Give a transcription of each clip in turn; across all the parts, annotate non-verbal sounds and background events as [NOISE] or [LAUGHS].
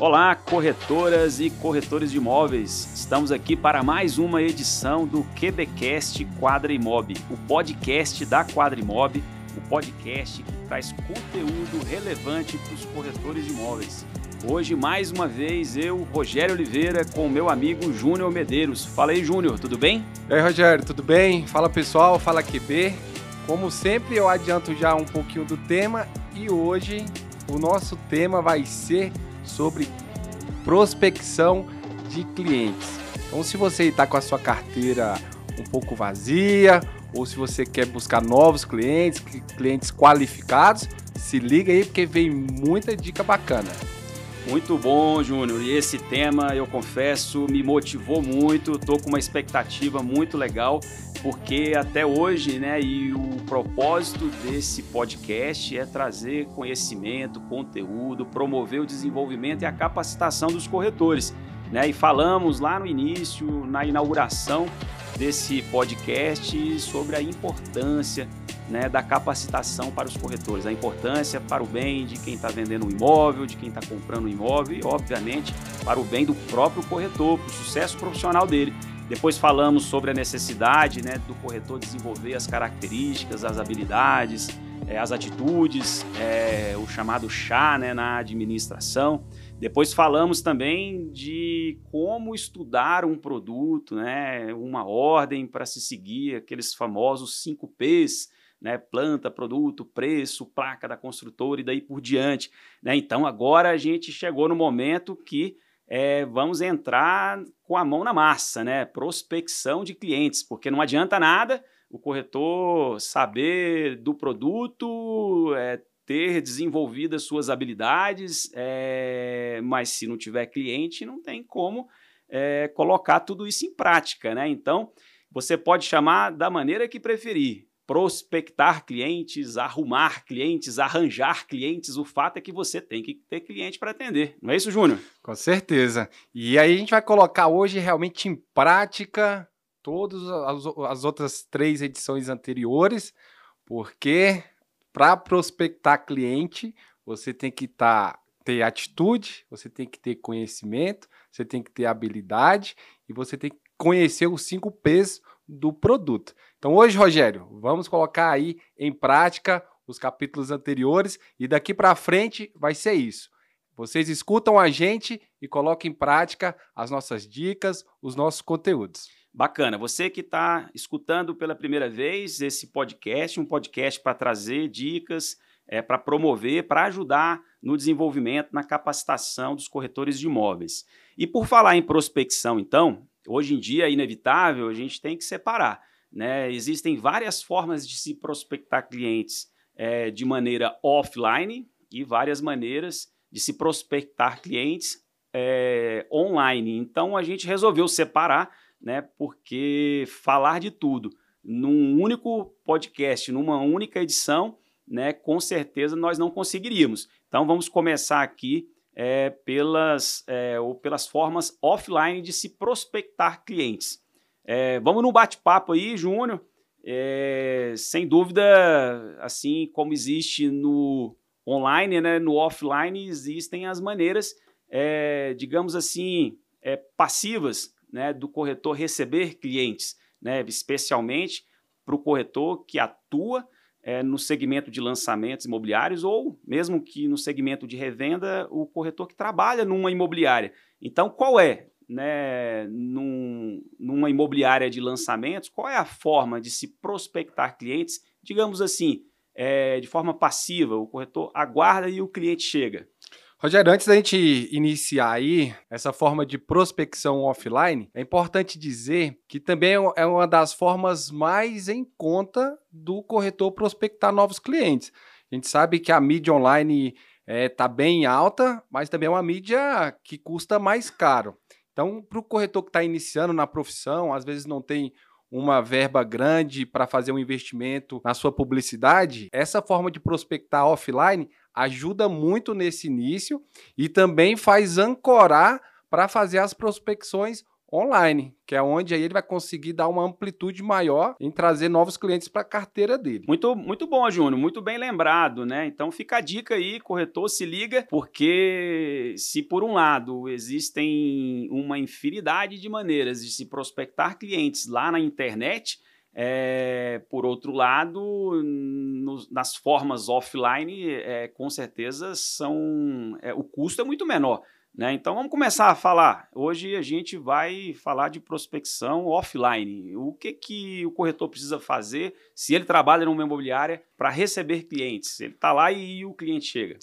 Olá, corretoras e corretores de imóveis. Estamos aqui para mais uma edição do QBcast Quadra Imob, o podcast da Quadra Imob, o podcast que traz conteúdo relevante para os corretores de imóveis. Hoje, mais uma vez, eu, Rogério Oliveira, com o meu amigo Júnior Medeiros. Fala aí, Júnior, tudo bem? E aí, Rogério, tudo bem? Fala pessoal, fala QB. Como sempre, eu adianto já um pouquinho do tema e hoje o nosso tema vai ser sobre prospecção de clientes. Então, se você está com a sua carteira um pouco vazia, ou se você quer buscar novos clientes, clientes qualificados, se liga aí porque vem muita dica bacana. Muito bom, Júnior. E esse tema, eu confesso, me motivou muito. Estou com uma expectativa muito legal, porque até hoje, né, e o propósito desse podcast é trazer conhecimento, conteúdo, promover o desenvolvimento e a capacitação dos corretores. Né? E falamos lá no início, na inauguração desse podcast, sobre a importância né, da capacitação para os corretores, a importância para o bem de quem está vendendo um imóvel, de quem está comprando um imóvel e, obviamente, para o bem do próprio corretor, para o sucesso profissional dele. Depois falamos sobre a necessidade né, do corretor desenvolver as características, as habilidades, é, as atitudes, é, o chamado chá né, na administração. Depois falamos também de como estudar um produto, né, uma ordem para se seguir, aqueles famosos 5 P's, né, planta, produto, preço, placa da construtora e daí por diante. Né? Então agora a gente chegou no momento que é, vamos entrar com a mão na massa, né? Prospecção de clientes, porque não adianta nada o corretor saber do produto, é, ter desenvolvido as suas habilidades, é, mas se não tiver cliente, não tem como é, colocar tudo isso em prática, né? Então, você pode chamar da maneira que preferir, prospectar clientes, arrumar clientes, arranjar clientes. O fato é que você tem que ter cliente para atender. Não é isso, Júnior? Com certeza. E aí a gente vai colocar hoje realmente em prática todas as, as outras três edições anteriores, porque para prospectar cliente, você tem que tá, ter atitude, você tem que ter conhecimento, você tem que ter habilidade e você tem que conhecer os cinco P's do produto. Então hoje, Rogério, vamos colocar aí em prática os capítulos anteriores e daqui para frente vai ser isso. Vocês escutam a gente e colocam em prática as nossas dicas, os nossos conteúdos. Bacana. Você que está escutando pela primeira vez esse podcast, um podcast para trazer dicas, é, para promover, para ajudar no desenvolvimento, na capacitação dos corretores de imóveis. E por falar em prospecção, então, hoje em dia é inevitável, a gente tem que separar. Né? Existem várias formas de se prospectar clientes é, de maneira offline e várias maneiras de se prospectar clientes é, online. Então a gente resolveu separar, né? Porque falar de tudo num único podcast, numa única edição, né? Com certeza nós não conseguiríamos. Então vamos começar aqui é, pelas, é, ou pelas formas offline de se prospectar clientes. É, vamos num bate-papo aí, Júnior. É, sem dúvida, assim como existe no online, né, no offline existem as maneiras, é, digamos assim, é, passivas né, do corretor receber clientes, né, especialmente para o corretor que atua é, no segmento de lançamentos imobiliários ou mesmo que no segmento de revenda, o corretor que trabalha numa imobiliária. Então, qual é, né, num, numa imobiliária de lançamentos, qual é a forma de se prospectar clientes, digamos assim, é, de forma passiva? O corretor aguarda e o cliente chega. Rogério, antes da gente iniciar aí essa forma de prospecção offline, é importante dizer que também é uma das formas mais em conta do corretor prospectar novos clientes. A gente sabe que a mídia online está é, tá bem alta, mas também é uma mídia que custa mais caro. Então, para o corretor que está iniciando na profissão, às vezes não tem uma verba grande para fazer um investimento na sua publicidade, essa forma de prospectar offline ajuda muito nesse início e também faz ancorar para fazer as prospecções online, que é onde aí ele vai conseguir dar uma amplitude maior em trazer novos clientes para a carteira dele. Muito, muito bom, Júnior, muito bem lembrado, né? Então fica a dica aí, corretor, se liga, porque se por um lado existem uma infinidade de maneiras de se prospectar clientes lá na internet, é, por outro lado, no, nas formas offline, é, com certeza são é, o custo é muito menor. Né? Então vamos começar a falar. Hoje a gente vai falar de prospecção offline. O que, que o corretor precisa fazer se ele trabalha numa imobiliária para receber clientes? Ele está lá e o cliente chega.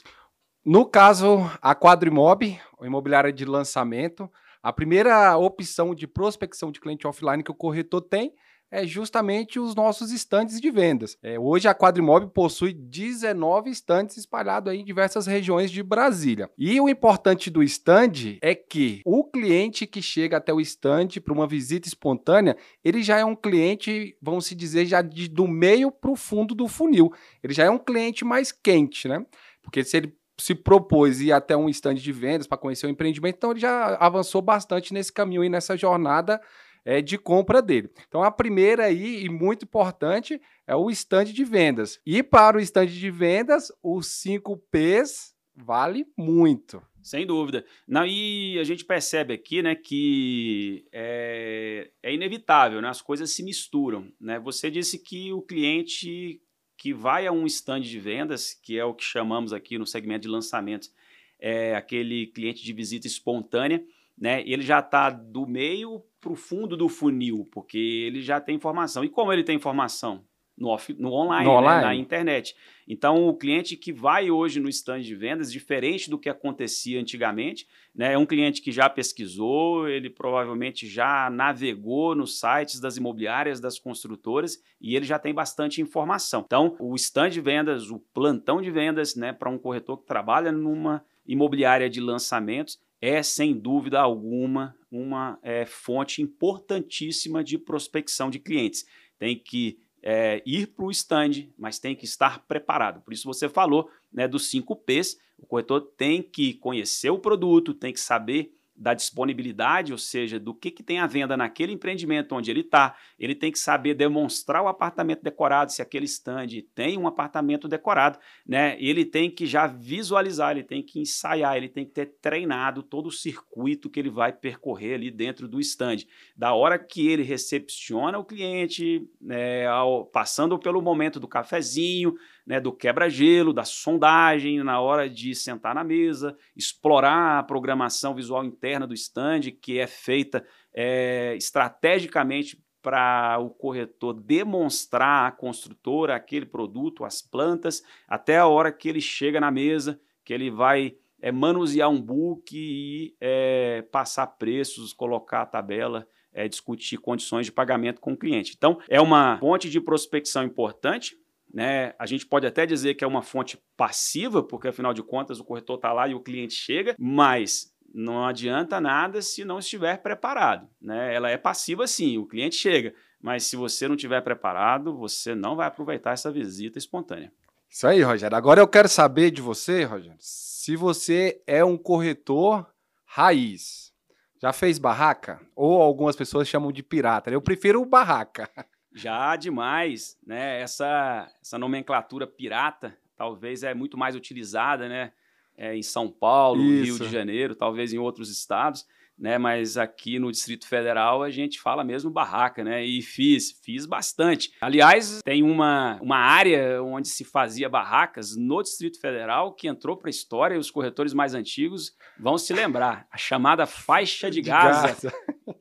No caso, a Quadrimob, imobiliária de lançamento, a primeira opção de prospecção de cliente offline que o corretor tem é justamente os nossos estandes de vendas. É, hoje a Quadrimob possui 19 estandes espalhados em diversas regiões de Brasília. E o importante do stand é que o cliente que chega até o stand para uma visita espontânea, ele já é um cliente, vamos se dizer, já de, do meio para o fundo do funil. Ele já é um cliente mais quente, né? Porque se ele se propôs ir até um stand de vendas para conhecer o empreendimento, então ele já avançou bastante nesse caminho e nessa jornada é, de compra dele. Então, a primeira aí, e muito importante, é o stand de vendas. E para o stand de vendas, os 5 P's vale muito. Sem dúvida. Não, e a gente percebe aqui né, que é, é inevitável, né, as coisas se misturam. Né? Você disse que o cliente que vai a um stand de vendas, que é o que chamamos aqui no segmento de lançamentos, é aquele cliente de visita espontânea, né, ele já está do meio para o fundo do funil, porque ele já tem informação. E como ele tem informação? No, off, no online, no né, na internet. Então, o cliente que vai hoje no stand de vendas, diferente do que acontecia antigamente, né, é um cliente que já pesquisou, ele provavelmente já navegou nos sites das imobiliárias, das construtoras, e ele já tem bastante informação. Então, o stand de vendas, o plantão de vendas, né, para um corretor que trabalha numa imobiliária de lançamentos, é, sem dúvida alguma, uma é, fonte importantíssima de prospecção de clientes. Tem que é, ir para o stand, mas tem que estar preparado. Por isso você falou né, dos 5 P's. O corretor tem que conhecer o produto, tem que saber da disponibilidade, ou seja, do que, que tem a venda naquele empreendimento onde ele está. Ele tem que saber demonstrar o apartamento decorado, se aquele stand tem um apartamento decorado, né? Ele tem que já visualizar, ele tem que ensaiar, ele tem que ter treinado todo o circuito que ele vai percorrer ali dentro do stand. Da hora que ele recepciona o cliente, né, ao, passando pelo momento do cafezinho, né, do quebra-gelo, da sondagem, na hora de sentar na mesa, explorar a programação visual interna do stand, que é feita é, estrategicamente para o corretor demonstrar à construtora aquele produto, as plantas, até a hora que ele chega na mesa, que ele vai é, manusear um book e é, passar preços, colocar a tabela, é, discutir condições de pagamento com o cliente. Então, é uma fonte de prospecção importante, né? A gente pode até dizer que é uma fonte passiva, porque afinal de contas o corretor está lá e o cliente chega, mas não adianta nada se não estiver preparado. Né? Ela é passiva sim, o cliente chega, mas se você não estiver preparado, você não vai aproveitar essa visita espontânea. Isso aí, Rogério. Agora eu quero saber de você, Rogério, se você é um corretor raiz. Já fez barraca? Ou algumas pessoas chamam de pirata. Eu prefiro barraca. Já demais, né? Essa, essa nomenclatura pirata talvez é muito mais utilizada, né? É, em São Paulo, Isso. Rio de Janeiro, talvez em outros estados né? Mas aqui no Distrito Federal a gente fala mesmo barraca, né? E fiz, fiz bastante. Aliás, tem uma, uma área onde se fazia barracas no Distrito Federal que entrou para a história e os corretores mais antigos vão se lembrar. A chamada faixa de, de Gaza, Gaza,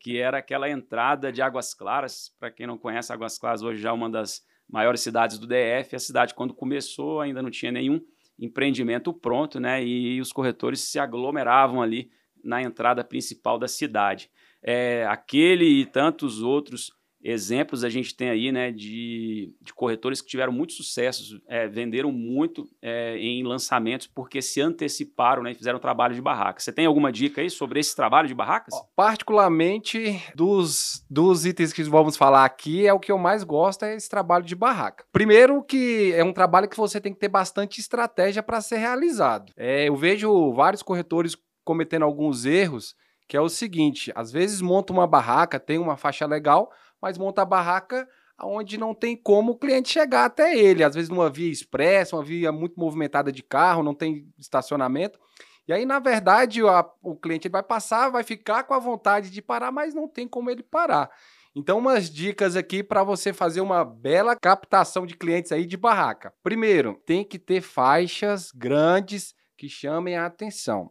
que era aquela entrada de Águas Claras. Para quem não conhece, Águas Claras hoje já é uma das maiores cidades do DF. A cidade, quando começou, ainda não tinha nenhum empreendimento pronto, né? E os corretores se aglomeravam ali na entrada principal da cidade. É, aquele e tantos outros exemplos a gente tem aí né, de, de corretores que tiveram muito sucesso, é, venderam muito é, em lançamentos porque se anteciparam né, e fizeram trabalho de barraca. Você tem alguma dica aí sobre esse trabalho de barracas? Particularmente dos, dos itens que vamos falar aqui, é o que eu mais gosto é esse trabalho de barraca. Primeiro que é um trabalho que você tem que ter bastante estratégia para ser realizado. É, eu vejo vários corretores cometendo alguns erros que é o seguinte: às vezes monta uma barraca, tem uma faixa legal, mas monta a barraca onde não tem como o cliente chegar até ele. Às vezes numa via expressa, uma via muito movimentada de carro, não tem estacionamento. E aí, na verdade, a, o cliente vai passar, vai ficar com a vontade de parar, mas não tem como ele parar. Então, umas dicas aqui para você fazer uma bela captação de clientes aí de barraca. Primeiro, tem que ter faixas grandes que chamem a atenção.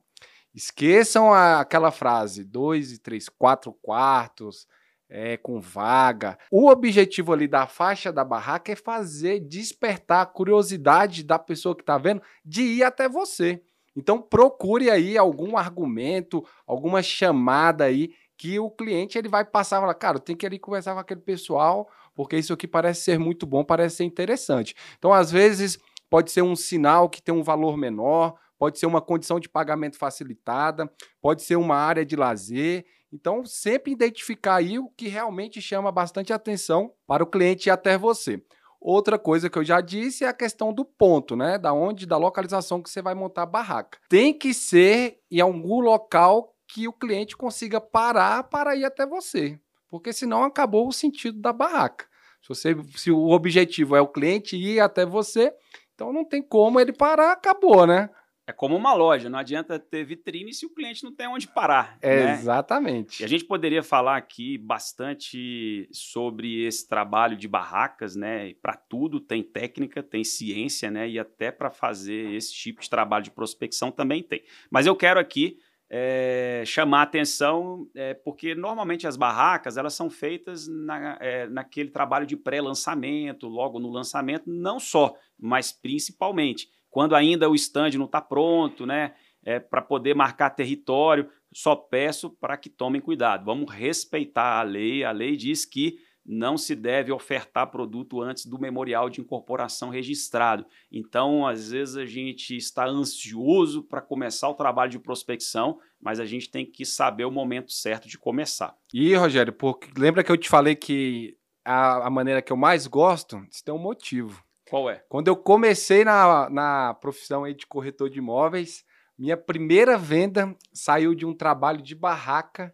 Esqueçam a, aquela frase: dois e três, quatro quartos, é, com vaga. O objetivo ali da faixa da barraca é fazer despertar a curiosidade da pessoa que está vendo de ir até você. Então procure aí algum argumento, alguma chamada aí que o cliente ele vai passar e falar, cara, tem que ir ali conversar com aquele pessoal, porque isso aqui parece ser muito bom, parece ser interessante. Então, às vezes, pode ser um sinal que tem um valor menor, pode ser uma condição de pagamento facilitada, pode ser uma área de lazer. Então, sempre identificar aí o que realmente chama bastante atenção para o cliente ir até você. Outra coisa que eu já disse é a questão do ponto, né? Da onde, da localização que você vai montar a barraca. Tem que ser em algum local que o cliente consiga parar para ir até você, porque senão acabou o sentido da barraca. Se, você, se o objetivo é o cliente ir até você, então não tem como ele parar, acabou, né? É como uma loja, não adianta ter vitrine se o cliente não tem onde parar. É, né? Exatamente. E a gente poderia falar aqui bastante sobre esse trabalho de barracas, né? Para tudo tem técnica, tem ciência, né? E até para fazer esse tipo de trabalho de prospecção também tem. Mas eu quero aqui é, chamar a atenção, é, porque normalmente as barracas elas são feitas na, é, naquele trabalho de pré-lançamento, logo no lançamento, não só, mas principalmente quando ainda o stand não está pronto, né? É, para poder marcar território, só peço para que tomem cuidado. Vamos respeitar a lei. A lei diz que não se deve ofertar produto antes do memorial de incorporação registrado. Então, às vezes a gente está ansioso para começar o trabalho de prospecção, mas a gente tem que saber o momento certo de começar. E, Rogério, porque lembra que eu te falei que a, a maneira que eu mais gosto, isso tem um motivo. Qual é? Quando eu comecei na, na profissão aí de corretor de imóveis, minha primeira venda saiu de um trabalho de barraca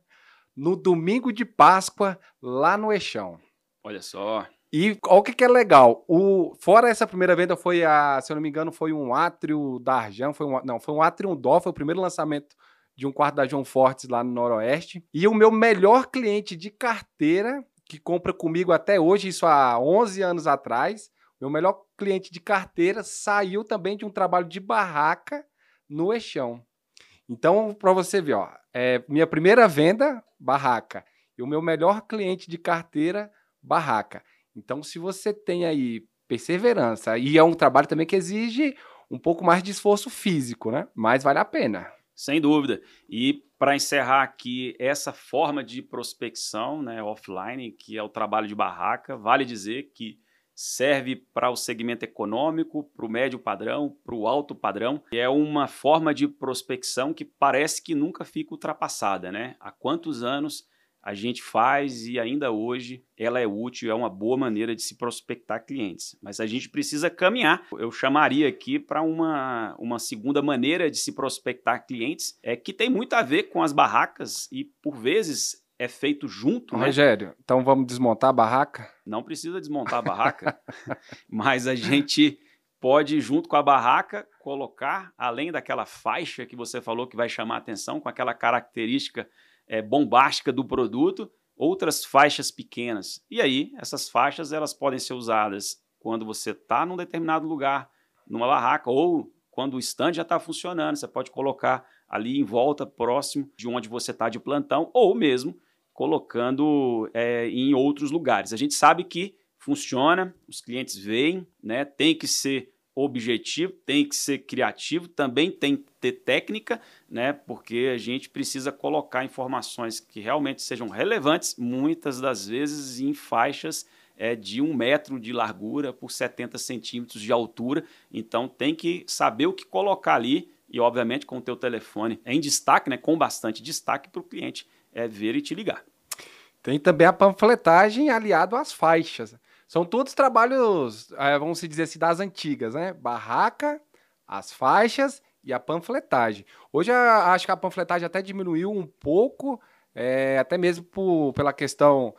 no domingo de Páscoa, lá no Eixão. Olha só. E olha o que, que é legal. O, fora essa primeira venda, foi a, se eu não me engano, foi um átrio da Arjan, foi um, não, foi um átrio Dó, foi o primeiro lançamento de um quarto da João Fortes lá no Noroeste. E o meu melhor cliente de carteira, que compra comigo até hoje, isso há 11 anos atrás, meu melhor cliente de carteira saiu também de um trabalho de barraca no Eixão. Então, para você ver, ó, é, minha primeira venda, barraca. E o meu melhor cliente de carteira, barraca. Então, se você tem aí perseverança, e é um trabalho também que exige um pouco mais de esforço físico, né? Mas vale a pena. Sem dúvida. E para encerrar aqui essa forma de prospecção né, offline, que é o trabalho de barraca, vale dizer que serve para o segmento econômico, para o médio padrão, para o alto padrão. É uma forma de prospecção que parece que nunca fica ultrapassada, né? Há quantos anos a gente faz e ainda hoje ela é útil, é uma boa maneira de se prospectar clientes. Mas a gente precisa caminhar. Eu chamaria aqui para uma, uma segunda maneira de se prospectar clientes, é que tem muito a ver com as barracas e por vezes é feito junto. Né? Rogério, então vamos desmontar a barraca? Não precisa desmontar a barraca, [LAUGHS] mas a gente pode, junto com a barraca, colocar, além daquela faixa que você falou que vai chamar a atenção, com aquela característica é, bombástica do produto, outras faixas pequenas. E aí, essas faixas elas podem ser usadas quando você está num determinado lugar, numa barraca, ou quando o stand já está funcionando. Você pode colocar ali em volta, próximo de onde você está de plantão, ou mesmo colocando é, em outros lugares. A gente sabe que funciona, os clientes veem, né? tem que ser objetivo, tem que ser criativo, também tem que ter técnica, né? porque a gente precisa colocar informações que realmente sejam relevantes, muitas das vezes em faixas é, de um metro de largura por 70 centímetros de altura. Então tem que saber o que colocar ali e, obviamente, com o teu telefone em destaque, né? com bastante destaque para o cliente é ver e te ligar. Tem também a panfletagem aliado às faixas. São todos trabalhos, é, vamos dizer assim, das antigas, né? Barraca, as faixas e a panfletagem. Hoje acho que a panfletagem até diminuiu um pouco, é, até mesmo por, pela questão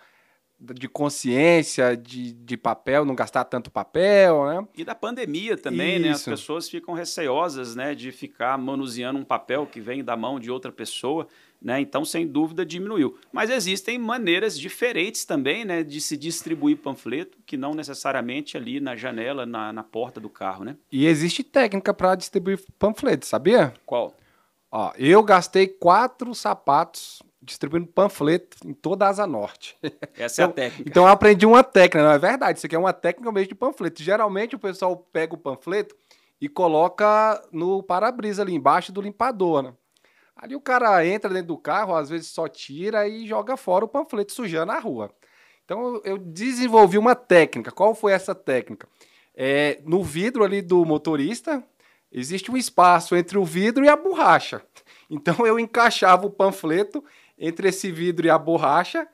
de consciência, de, de papel, não gastar tanto papel, né? E da pandemia também, Isso. né? As pessoas ficam receosas, né, de ficar manuseando um papel que vem da mão de outra pessoa, né? Então, sem dúvida, diminuiu. Mas existem maneiras diferentes também, né, de se distribuir panfleto, que não necessariamente ali na janela, na, na porta do carro, né? E existe técnica para distribuir panfleto, sabia? Qual? Ó, eu gastei quatro sapatos distribuindo panfleto em toda a Asa Norte. [LAUGHS] Essa então, é a então, técnica. Então eu aprendi uma técnica, não é verdade? Isso aqui é uma técnica mesmo de panfleto. Geralmente o pessoal pega o panfleto e coloca no para-brisa ali embaixo do limpador, né? Ali o cara entra dentro do carro, às vezes só tira e joga fora o panfleto sujando a rua. Então eu desenvolvi uma técnica. Qual foi essa técnica? É, no vidro ali do motorista existe um espaço entre o vidro e a borracha. [LAUGHS] Então eu encaixava o panfleto entre esse vidro e a borracha.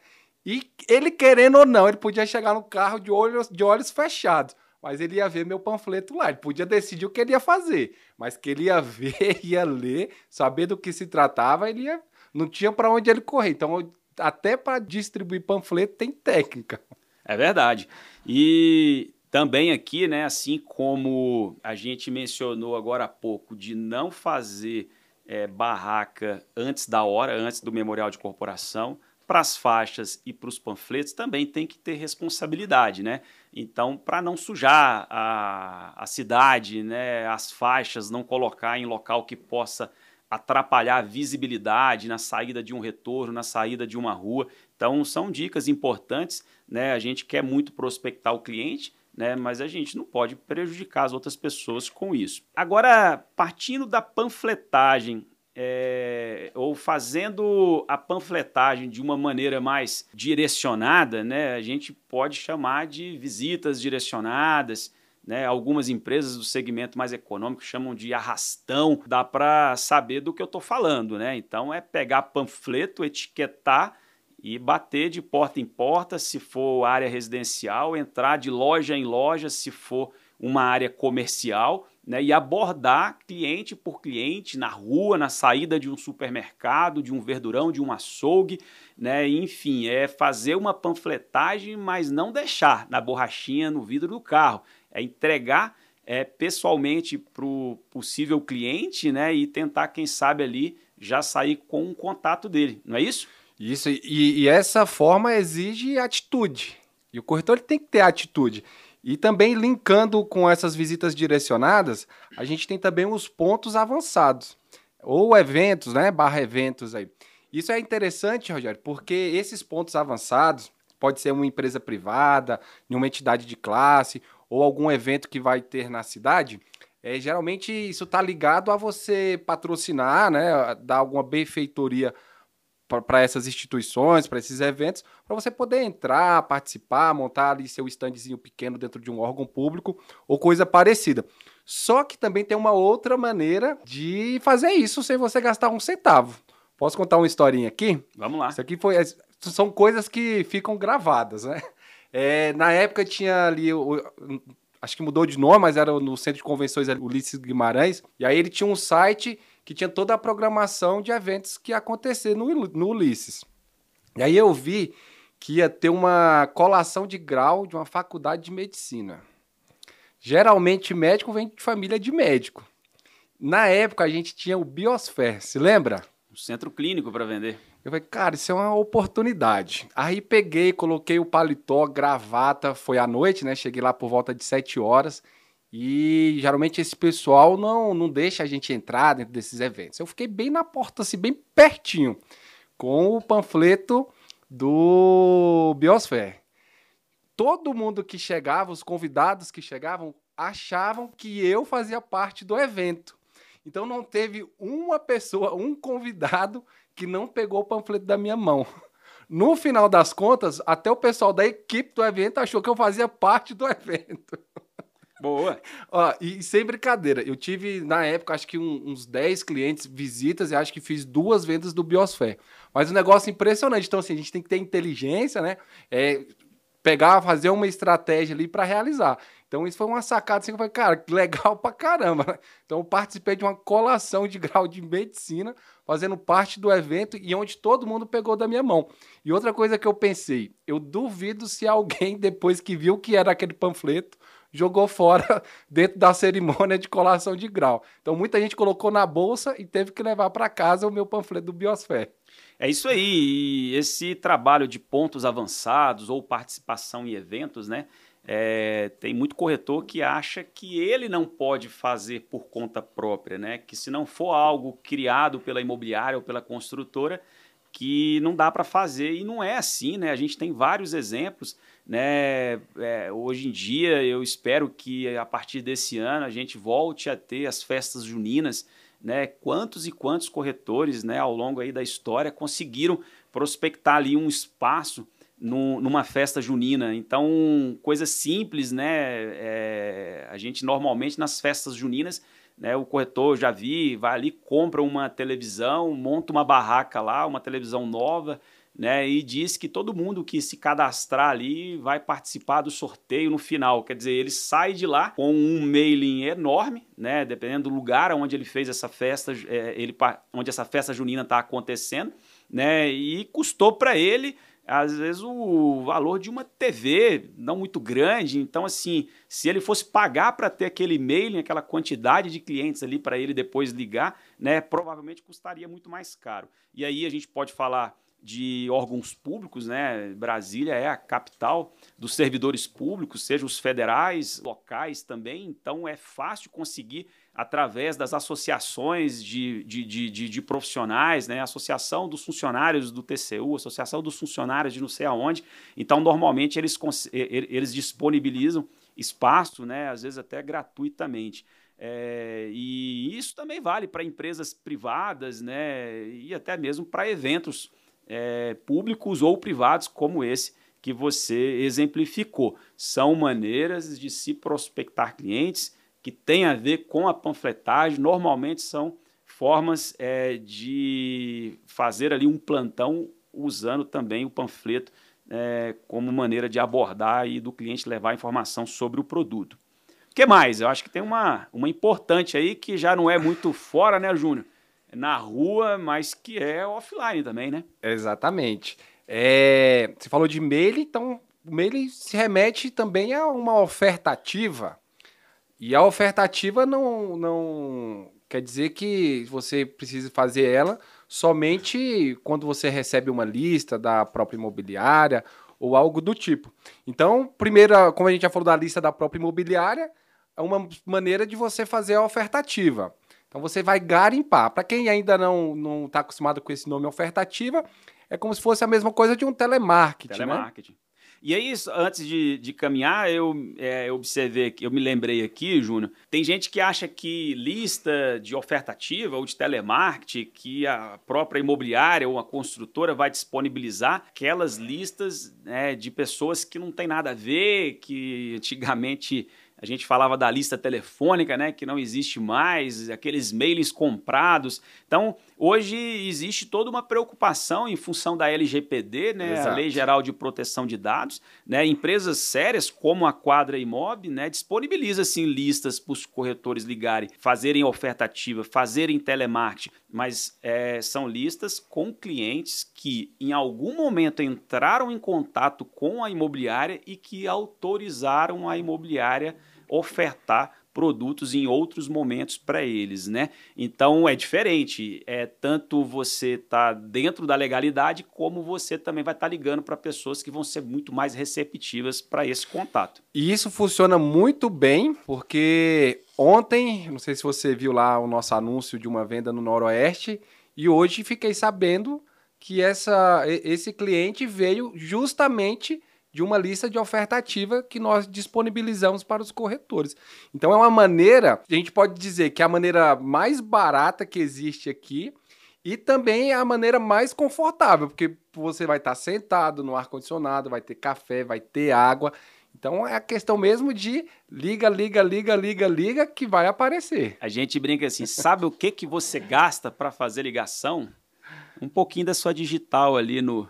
E ele querendo ou não, ele podia chegar no carro de olhos, de olhos fechados. Mas ele ia ver meu panfleto lá. Ele podia decidir o que ele ia fazer. Mas que ele ia [LAUGHS] ver, ia ler, saber do que se tratava, ele ia, não tinha para onde ele correr. Então, até para distribuir panfleto tem técnica. É verdade. E também aqui, né, assim como a gente mencionou agora há pouco, de não fazer é, barraca antes da hora, antes do memorial de corporação, para as faixas e para os panfletos também tem que ter responsabilidade, né? Então, para não sujar a, a cidade, né, as faixas, não colocar em local que possa atrapalhar a visibilidade na saída de um retorno, na saída de uma rua. Então, são dicas importantes, né? A gente quer muito prospectar o cliente, né? Mas a gente não pode prejudicar as outras pessoas com isso. Agora, partindo da panfletagem, é, ou fazendo a panfletagem de uma maneira mais direcionada, né? A gente pode chamar de visitas direcionadas. Né, algumas empresas do segmento mais econômico chamam de arrastão, dá para saber do que eu estou falando. Né? Então é pegar panfleto, etiquetar e bater de porta em porta, se for área residencial, entrar de loja em loja, se for uma área comercial, né, e abordar cliente por cliente na rua, na saída de um supermercado, de um verdurão, de um açougue, né, enfim, é fazer uma panfletagem, mas não deixar na borrachinha, no vidro do carro, é entregar é, pessoalmente para o possível cliente, né, e tentar, quem sabe ali, já sair com um contato dele, não é isso? Isso, e, e essa forma exige atitude. E o corretor tem que ter atitude. E também linkando com essas visitas direcionadas, a gente tem também os pontos avançados, ou eventos, né? Barra eventos aí. Isso é interessante, Rogério, porque esses pontos avançados pode ser uma empresa privada, uma entidade de classe, ou algum evento que vai ter na cidade. É, geralmente isso está ligado a você patrocinar, né? Dar alguma benfeitoria para essas instituições, para esses eventos, para você poder entrar, participar, montar ali seu standzinho pequeno dentro de um órgão público ou coisa parecida. Só que também tem uma outra maneira de fazer isso sem você gastar um centavo. Posso contar uma historinha aqui? Vamos lá. Isso aqui foi, são coisas que ficam gravadas, né? É, na época tinha ali, o, acho que mudou de nome, mas era no Centro de Convenções Ulisses Guimarães, e aí ele tinha um site que tinha toda a programação de eventos que ia acontecer no, no Ulisses. E aí eu vi que ia ter uma colação de grau de uma faculdade de medicina. Geralmente médico vem de família de médico. Na época a gente tinha o Biosfer, se lembra? Um centro clínico para vender. Eu falei, cara, isso é uma oportunidade. Aí peguei, coloquei o paletó, gravata, foi à noite, né? Cheguei lá por volta de 7 horas. E geralmente esse pessoal não, não deixa a gente entrar dentro desses eventos. Eu fiquei bem na porta, assim, bem pertinho, com o panfleto do Biosfera. Todo mundo que chegava, os convidados que chegavam, achavam que eu fazia parte do evento. Então não teve uma pessoa, um convidado que não pegou o panfleto da minha mão. No final das contas, até o pessoal da equipe do evento achou que eu fazia parte do evento. Boa. Ó, e sem brincadeira, eu tive na época acho que um, uns 10 clientes, visitas, e acho que fiz duas vendas do Biosfera. Mas um negócio impressionante. Então, assim, a gente tem que ter inteligência, né? É, pegar, fazer uma estratégia ali para realizar. Então isso foi uma sacada assim que eu falei, cara, legal pra caramba. Né? Então eu participei de uma colação de grau de medicina, fazendo parte do evento e onde todo mundo pegou da minha mão. E outra coisa que eu pensei, eu duvido se alguém [LAUGHS] depois que viu que era aquele panfleto jogou fora [LAUGHS] dentro da cerimônia de colação de grau. Então muita gente colocou na bolsa e teve que levar para casa o meu panfleto do Biosfera. É isso aí. Esse trabalho de pontos avançados ou participação em eventos, né? É, tem muito corretor que acha que ele não pode fazer por conta própria, né? Que se não for algo criado pela imobiliária ou pela construtora, que não dá para fazer e não é assim, né? A gente tem vários exemplos, né? É, hoje em dia eu espero que a partir desse ano a gente volte a ter as festas juninas, né? Quantos e quantos corretores, né? Ao longo aí da história conseguiram prospectar ali um espaço no, numa festa junina. Então coisas simples, né? É, a gente normalmente nas festas juninas né, o corretor já vi, vai ali, compra uma televisão, monta uma barraca lá, uma televisão nova, né, e diz que todo mundo que se cadastrar ali vai participar do sorteio no final. Quer dizer, ele sai de lá com um mailing enorme, né, dependendo do lugar onde ele fez essa festa, é, ele, onde essa festa junina está acontecendo, né, e custou para ele às vezes o valor de uma TV não muito grande. Então, assim, se ele fosse pagar para ter aquele e-mail, aquela quantidade de clientes ali para ele depois ligar, né, provavelmente custaria muito mais caro. E aí a gente pode falar de órgãos públicos, né? Brasília é a capital dos servidores públicos, seja os federais, locais também, então é fácil conseguir através das associações de, de, de, de, de profissionais, né? Associação dos funcionários do TCU, Associação dos funcionários de não sei aonde. Então, normalmente, eles, eles disponibilizam espaço, né? às vezes até gratuitamente. É, e isso também vale para empresas privadas né? e até mesmo para eventos é, públicos ou privados como esse que você exemplificou. São maneiras de se prospectar clientes que têm a ver com a panfletagem, normalmente são formas é, de fazer ali um plantão usando também o panfleto é, como maneira de abordar e do cliente levar informação sobre o produto. O que mais? Eu acho que tem uma, uma importante aí que já não é muito fora, né, Júnior? Na rua, mas que é offline também, né? Exatamente. É, você falou de mail, então o mail se remete também a uma oferta ativa. E a oferta ativa não, não quer dizer que você precisa fazer ela somente quando você recebe uma lista da própria imobiliária ou algo do tipo. Então, primeiro, como a gente já falou da lista da própria imobiliária, é uma maneira de você fazer a oferta ativa. Então você vai garimpar. Para quem ainda não está acostumado com esse nome oferta ativa, é como se fosse a mesma coisa de um telemarketing. Né? Telemarketing. Né? E aí, antes de, de caminhar, eu é, observei, eu me lembrei aqui, Júnior, tem gente que acha que lista de oferta ativa ou de telemarketing, que a própria imobiliária ou a construtora vai disponibilizar aquelas listas né, de pessoas que não tem nada a ver, que antigamente a gente falava da lista telefônica, né, que não existe mais, aqueles mails comprados. Então, hoje existe toda uma preocupação em função da LGPD, né, a Lei Geral de Proteção de Dados, né, empresas sérias como a Quadra Imob, né, disponibiliza assim listas para os corretores ligarem, fazerem oferta ativa, fazerem telemarketing, mas é, são listas com clientes que em algum momento entraram em contato com a imobiliária e que autorizaram a imobiliária ofertar produtos em outros momentos para eles, né? Então é diferente, é tanto você tá dentro da legalidade como você também vai estar tá ligando para pessoas que vão ser muito mais receptivas para esse contato. E isso funciona muito bem, porque ontem, não sei se você viu lá o nosso anúncio de uma venda no Noroeste, e hoje fiquei sabendo que essa, esse cliente veio justamente de uma lista de oferta ativa que nós disponibilizamos para os corretores. Então é uma maneira, a gente pode dizer que é a maneira mais barata que existe aqui e também é a maneira mais confortável, porque você vai estar sentado no ar condicionado, vai ter café, vai ter água. Então é a questão mesmo de liga, liga, liga, liga, liga que vai aparecer. A gente brinca assim, sabe o que que você gasta para fazer ligação? Um pouquinho da sua digital ali no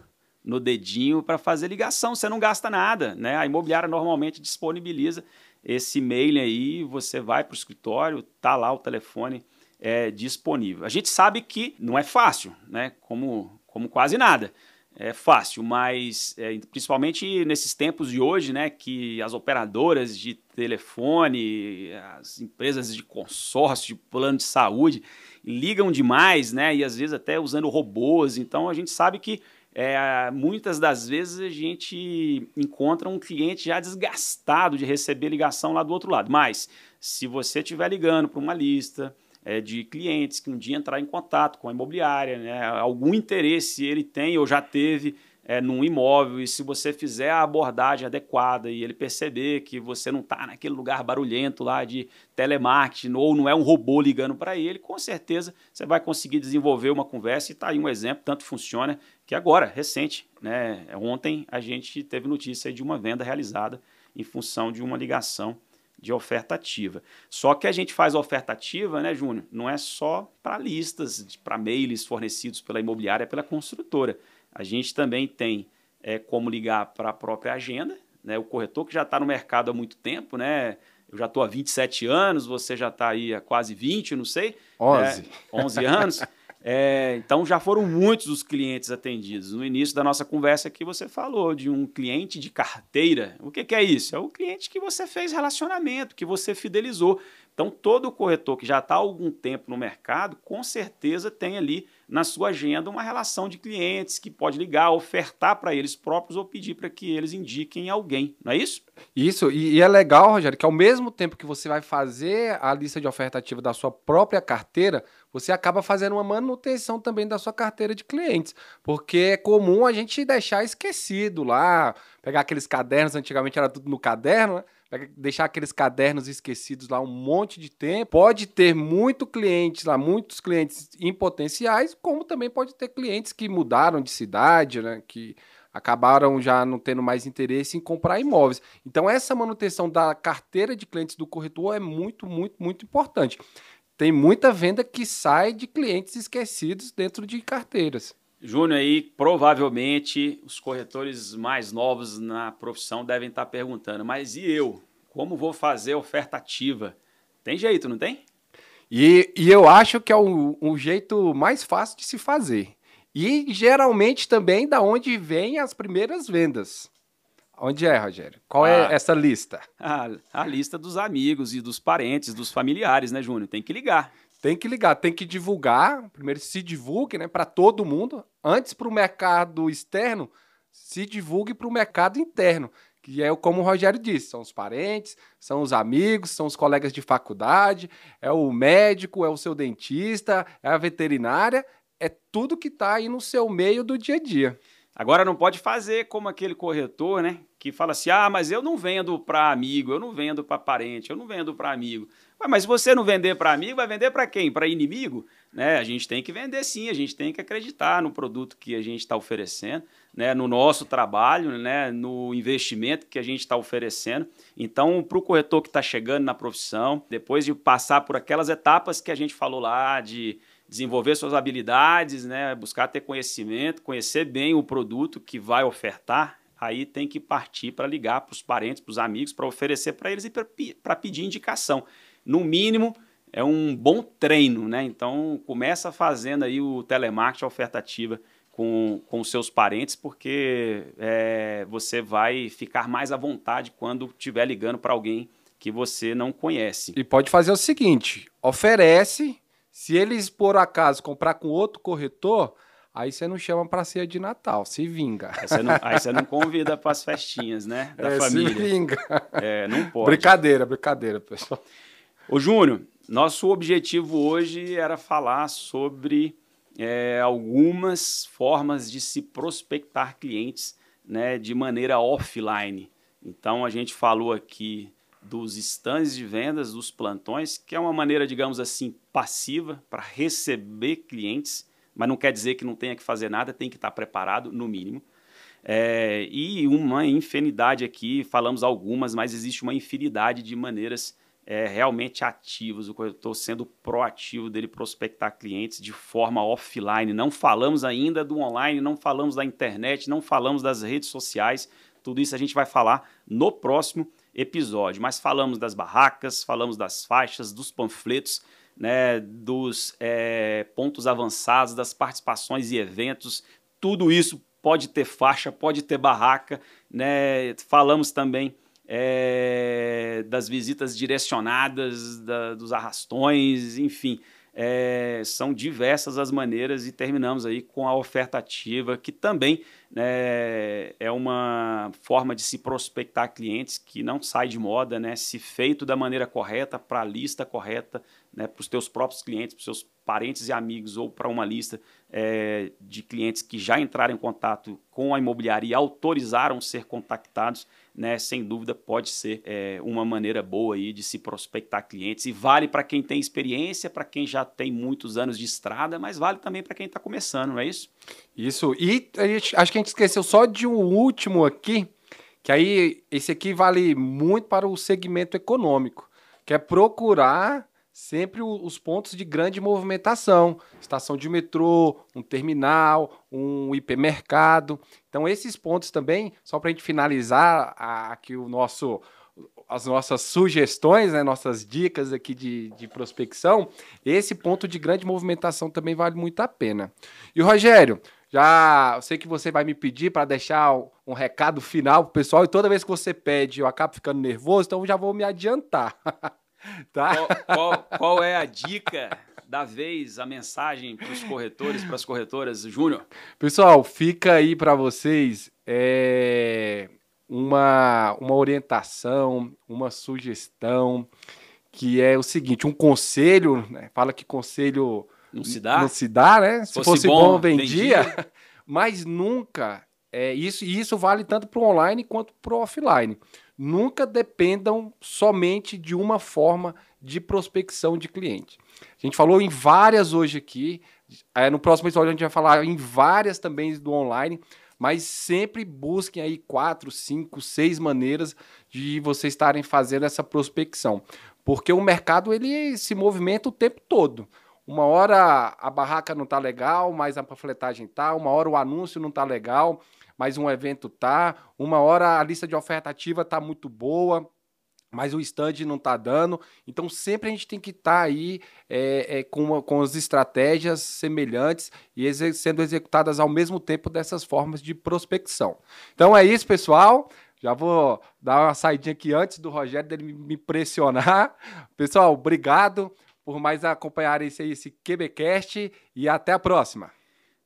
no dedinho para fazer ligação. Você não gasta nada, né? A imobiliária normalmente disponibiliza esse e-mail aí, você vai para o escritório, tá lá o telefone é, disponível. A gente sabe que não é fácil, né? Como, como quase nada. É fácil, mas é, principalmente nesses tempos de hoje, né, que as operadoras de telefone, as empresas de consórcio, de plano de saúde, ligam demais, né, e às vezes até usando robôs. Então a gente sabe que é, muitas das vezes a gente encontra um cliente já desgastado de receber ligação lá do outro lado. Mas se você estiver ligando para uma lista é, de clientes que um dia entrar em contato com a imobiliária, né, algum interesse ele tem ou já teve é, num imóvel, e se você fizer a abordagem adequada e ele perceber que você não está naquele lugar barulhento lá de telemarketing ou não é um robô ligando para ele, com certeza você vai conseguir desenvolver uma conversa e está aí um exemplo, tanto funciona que agora, recente, né, ontem a gente teve notícia de uma venda realizada em função de uma ligação de oferta ativa. Só que a gente faz oferta ativa, né, Júnior? Não é só para listas, para mails fornecidos pela imobiliária, pela construtora. A gente também tem é, como ligar para a própria agenda, né? O corretor que já está no mercado há muito tempo, né? Eu já estou há 27 anos, você já está aí há quase 20, não sei. 11. Né? 11 [LAUGHS] anos. É, então já foram muitos os clientes atendidos. No início da nossa conversa aqui você falou de um cliente de carteira. O que, que é isso? É o cliente que você fez relacionamento, que você fidelizou. Então todo corretor que já está há algum tempo no mercado, com certeza tem ali na sua agenda uma relação de clientes que pode ligar, ofertar para eles próprios ou pedir para que eles indiquem alguém, não é isso? Isso, e, e, é legal, Rogério, que ao mesmo tempo que você vai fazer a lista de oferta ativa da sua própria carteira, você acaba fazendo uma manutenção também da sua carteira de clientes, porque é comum a gente deixar esquecido lá, pegar aqueles cadernos, antigamente era tudo no caderno, né? Deixar aqueles cadernos esquecidos lá um monte de tempo. Pode ter muito clientes lá, muitos clientes em potenciais, como também pode ter clientes que mudaram de cidade, né? Que acabaram já não tendo mais interesse em comprar imóveis. Então, essa manutenção da carteira de clientes do corretor é muito, muito, muito importante. Tem muita venda que sai de clientes esquecidos dentro de carteiras. Júnior, aí provavelmente os corretores mais novos na profissão devem estar perguntando, mas e eu? Como vou fazer oferta ativa? Tem jeito, não tem? E, e eu acho que é o, o jeito mais fácil de se fazer. E geralmente também da onde vêm as primeiras vendas. Onde é, Rogério? Qual é ah, é essa lista? [LAUGHS] A, a lista dos amigos e dos parentes, dos familiares, né, Júnior? Tem que ligar. Tem que ligar, tem que divulgar. Primeiro se divulgue, né, para todo mundo. Antes para o mercado externo, se divulgue para o mercado interno, que é como o Rogério disse, são os parentes, são os amigos, são os colegas de faculdade, é o médico, é o seu dentista, é a veterinária, é tudo que está aí no seu meio do dia a dia. Agora não pode fazer como aquele corretor, né? Que fala assim: ah, mas eu não vendo para amigo, eu não vendo para parente, eu não vendo para amigo. Mas se você não vender para amigo, vai vender para quem? Para inimigo? Né? A gente tem que vender sim, a gente tem que acreditar no produto que a gente está oferecendo, né? no nosso trabalho, né? no investimento que a gente está oferecendo. Então, para o corretor que está chegando na profissão, depois de passar por aquelas etapas que a gente falou lá de desenvolver suas habilidades, né, buscar ter conhecimento, conhecer bem o produto que vai ofertar, aí tem que partir para ligar para os parentes, para os amigos, para oferecer para eles e para pedir indicação. No mínimo, é um bom treino, né? Então, começa fazendo aí o telemarketing, a oferta ativa com, com os seus parentes, porque é, você vai ficar mais à vontade quando estiver ligando para alguém que você não conhece. E pode fazer o seguinte: oferece se eles, por acaso, comprar com outro corretor, aí você não chama para ceia de Natal, se vinga. Aí você não, aí você não convida para as festinhas, né? [LAUGHS] Da é, família. Se vinga. É, não pode. Brincadeira, brincadeira, pessoal. Ô, Júnior, nosso objetivo hoje era falar sobre é, algumas formas de se prospectar clientes né, de maneira offline. Então, a gente falou aqui dos stands de vendas, dos plantões, que é uma maneira, digamos assim, passiva para receber clientes, mas não quer dizer que não tenha que fazer nada, tem que estar preparado, no mínimo. É, e uma infinidade aqui, falamos algumas, mas existe uma infinidade de maneiras é, realmente ativos, o corretor sendo proativo dele prospectar clientes de forma offline. Não falamos ainda do online, não falamos da internet, não falamos das redes sociais. Tudo isso a gente vai falar no próximo episódio. Mas falamos das barracas, falamos das faixas, dos panfletos, né, dos é, pontos avançados, das participações e eventos. Tudo isso pode ter faixa, pode ter barraca. Né? Falamos também é, das visitas direcionadas, da, dos arrastões, enfim. É, são diversas as maneiras e terminamos aí com a oferta ativa, que também né, é uma forma de se prospectar clientes que não sai de moda, né, se feito da maneira correta, para a lista correta, né, para os teus próprios clientes, para os seus parentes e amigos ou para uma lista é, de clientes que já entraram em contato com a imobiliária e autorizaram ser contactados, né, sem dúvida pode ser é, uma maneira boa aí de se prospectar clientes e vale para quem tem experiência, para quem já tem muitos anos de estrada, mas vale também para quem está começando, não é isso? Isso, e gente, acho que a gente esqueceu só de um último aqui, que aí esse aqui vale muito para o segmento econômico, que é procurar sempre os pontos de grande movimentação, estação de metrô, um terminal, um hipermercado. Então esses pontos também, só para a gente finalizar aqui o nosso as nossas sugestões, né, nossas dicas aqui de, de prospecção, esse ponto de grande movimentação também vale muito a pena. E Rogério, já eu sei que você vai me pedir para deixar um recado final pro pessoal e toda vez que você pede eu acabo ficando nervoso, então já vou me adiantar. [LAUGHS] Tá? Qual, qual, qual é a dica da vez, a mensagem para os corretores, para as corretoras, Júnior? Pessoal, fica aí para vocês é, uma, uma orientação, uma sugestão, que é o seguinte: um conselho, né? fala que conselho não se dá, não se dá né? Se, Se fosse, fosse, bom, bom vendia, vendia. [LAUGHS] mas nunca. É, isso, e isso vale tanto para o online quanto para o offline nunca dependam somente de uma forma de prospecção de cliente. A gente falou em várias hoje aqui, é, no próximo episódio a gente vai falar em várias também do online, mas sempre busquem aí quatro, cinco, seis maneiras de vocês estarem fazendo essa prospecção, porque o mercado ele se movimenta o tempo todo. Uma hora a barraca não está legal, mas a panfletagem tá. Uma hora o anúncio não está legal, mas um evento tá. Uma hora a lista de oferta ativa tá muito boa, mas o stand não está dando. Então, sempre a gente tem que estar tá aí é, é, com, com as estratégias semelhantes e sendo executadas ao mesmo tempo dessas formas de prospecção. Então, é isso, pessoal. Já vou dar uma saidinha aqui antes do Rogério dele me pressionar. [LAUGHS] Pessoal, obrigado por mais acompanharem esse, esse QBcast e até a próxima.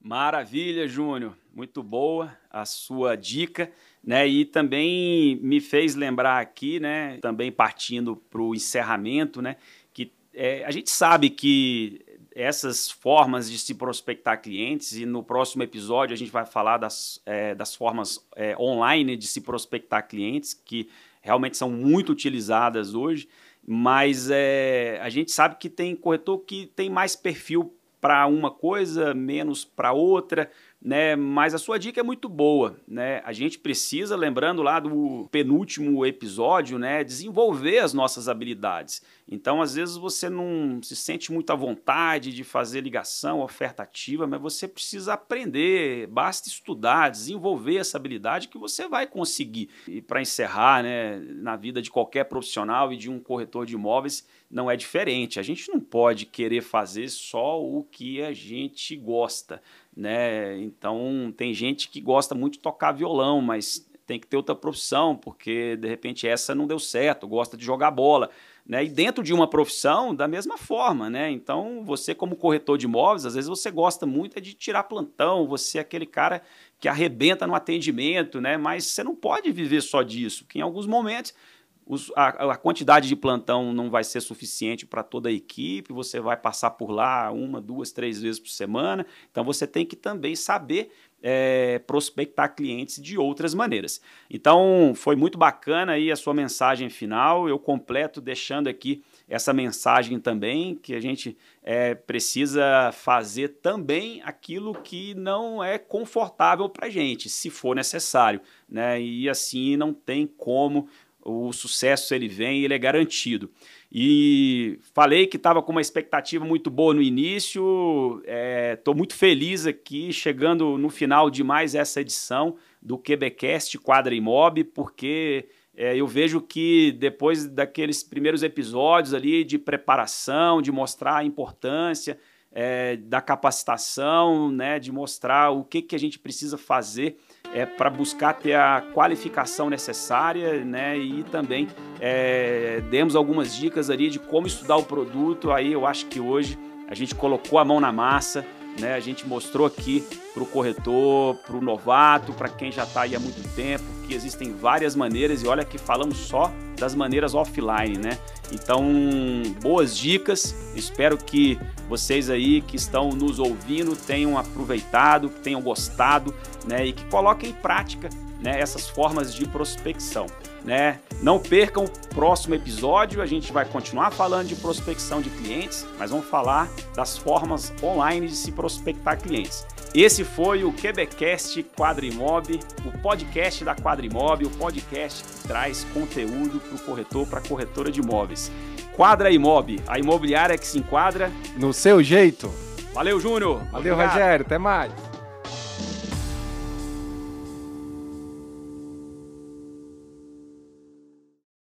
Maravilha, Júnior. Muito boa a sua dica, né? E também me fez lembrar aqui, né? Também partindo para o encerramento, né? Que é, a gente sabe que essas formas de se prospectar clientes, e no próximo episódio a gente vai falar das, é, das formas é, online de se prospectar clientes, que realmente são muito utilizadas hoje, mas é, a gente sabe que tem corretor que tem mais perfil para uma coisa, menos para outra, né? Mas a sua dica é muito boa, né? A gente precisa, lembrando lá do penúltimo episódio, né, desenvolver as nossas habilidades. Então, às vezes você não se sente muito à vontade de fazer ligação, oferta ativa, mas você precisa aprender, basta estudar, desenvolver essa habilidade que você vai conseguir. E para encerrar, né, na vida de qualquer profissional e de um corretor de imóveis, não é diferente. A gente não pode querer fazer só o que a gente gosta, né? Então, tem gente que gosta muito de tocar violão, mas tem que ter outra profissão, porque de repente essa não deu certo, gosta de jogar bola. Né? E dentro de uma profissão, da mesma forma, né? Então, você como corretor de imóveis, às vezes você gosta muito é de tirar plantão, você é aquele cara que arrebenta no atendimento, né? Mas você não pode viver só disso, que em alguns momentos os, a, a, quantidade de plantão não vai ser suficiente para toda a equipe, você vai passar por lá uma, duas, três vezes por semana, então você tem que também saber é, prospectar clientes de outras maneiras. Então, foi muito bacana aí a sua mensagem final. Eu completo deixando aqui essa mensagem também, que a gente é, precisa fazer também aquilo que não é confortável para gente, se for necessário. Né? E assim não tem como o sucesso ele vem, ele é garantido. E falei que estava com uma expectativa muito boa no início, estou é, muito feliz aqui, chegando no final de mais essa edição do QBcast Quadra Imob, porque é, eu vejo que depois daqueles primeiros episódios ali de preparação, de mostrar a importância é, da capacitação, né, de mostrar o que, que a gente precisa fazer é, para buscar ter a qualificação necessária, né? E também é, demos algumas dicas ali de como estudar o produto. Aí eu acho que hoje a gente colocou a mão na massa, né? A gente mostrou aqui para o corretor, para o novato, para quem já está aí há muito tempo, que existem várias maneiras, e olha que falamos só das maneiras offline, né? Então, boas dicas, espero que vocês aí que estão nos ouvindo tenham aproveitado, tenham gostado, né? E que coloquem em prática né, essas formas de prospecção. Né? Não percam o próximo episódio, a gente vai continuar falando de prospecção de clientes, mas vamos falar das formas online de se prospectar clientes. Esse foi o Quebecast Quadrimob, o podcast da Quadrimob, o podcast que traz conteúdo para o corretor, para a corretora de imóveis. Quadra Imob, a imobiliária que se enquadra no seu jeito. Valeu, Júnior. Valeu, Obrigado. Rogério. Até mais.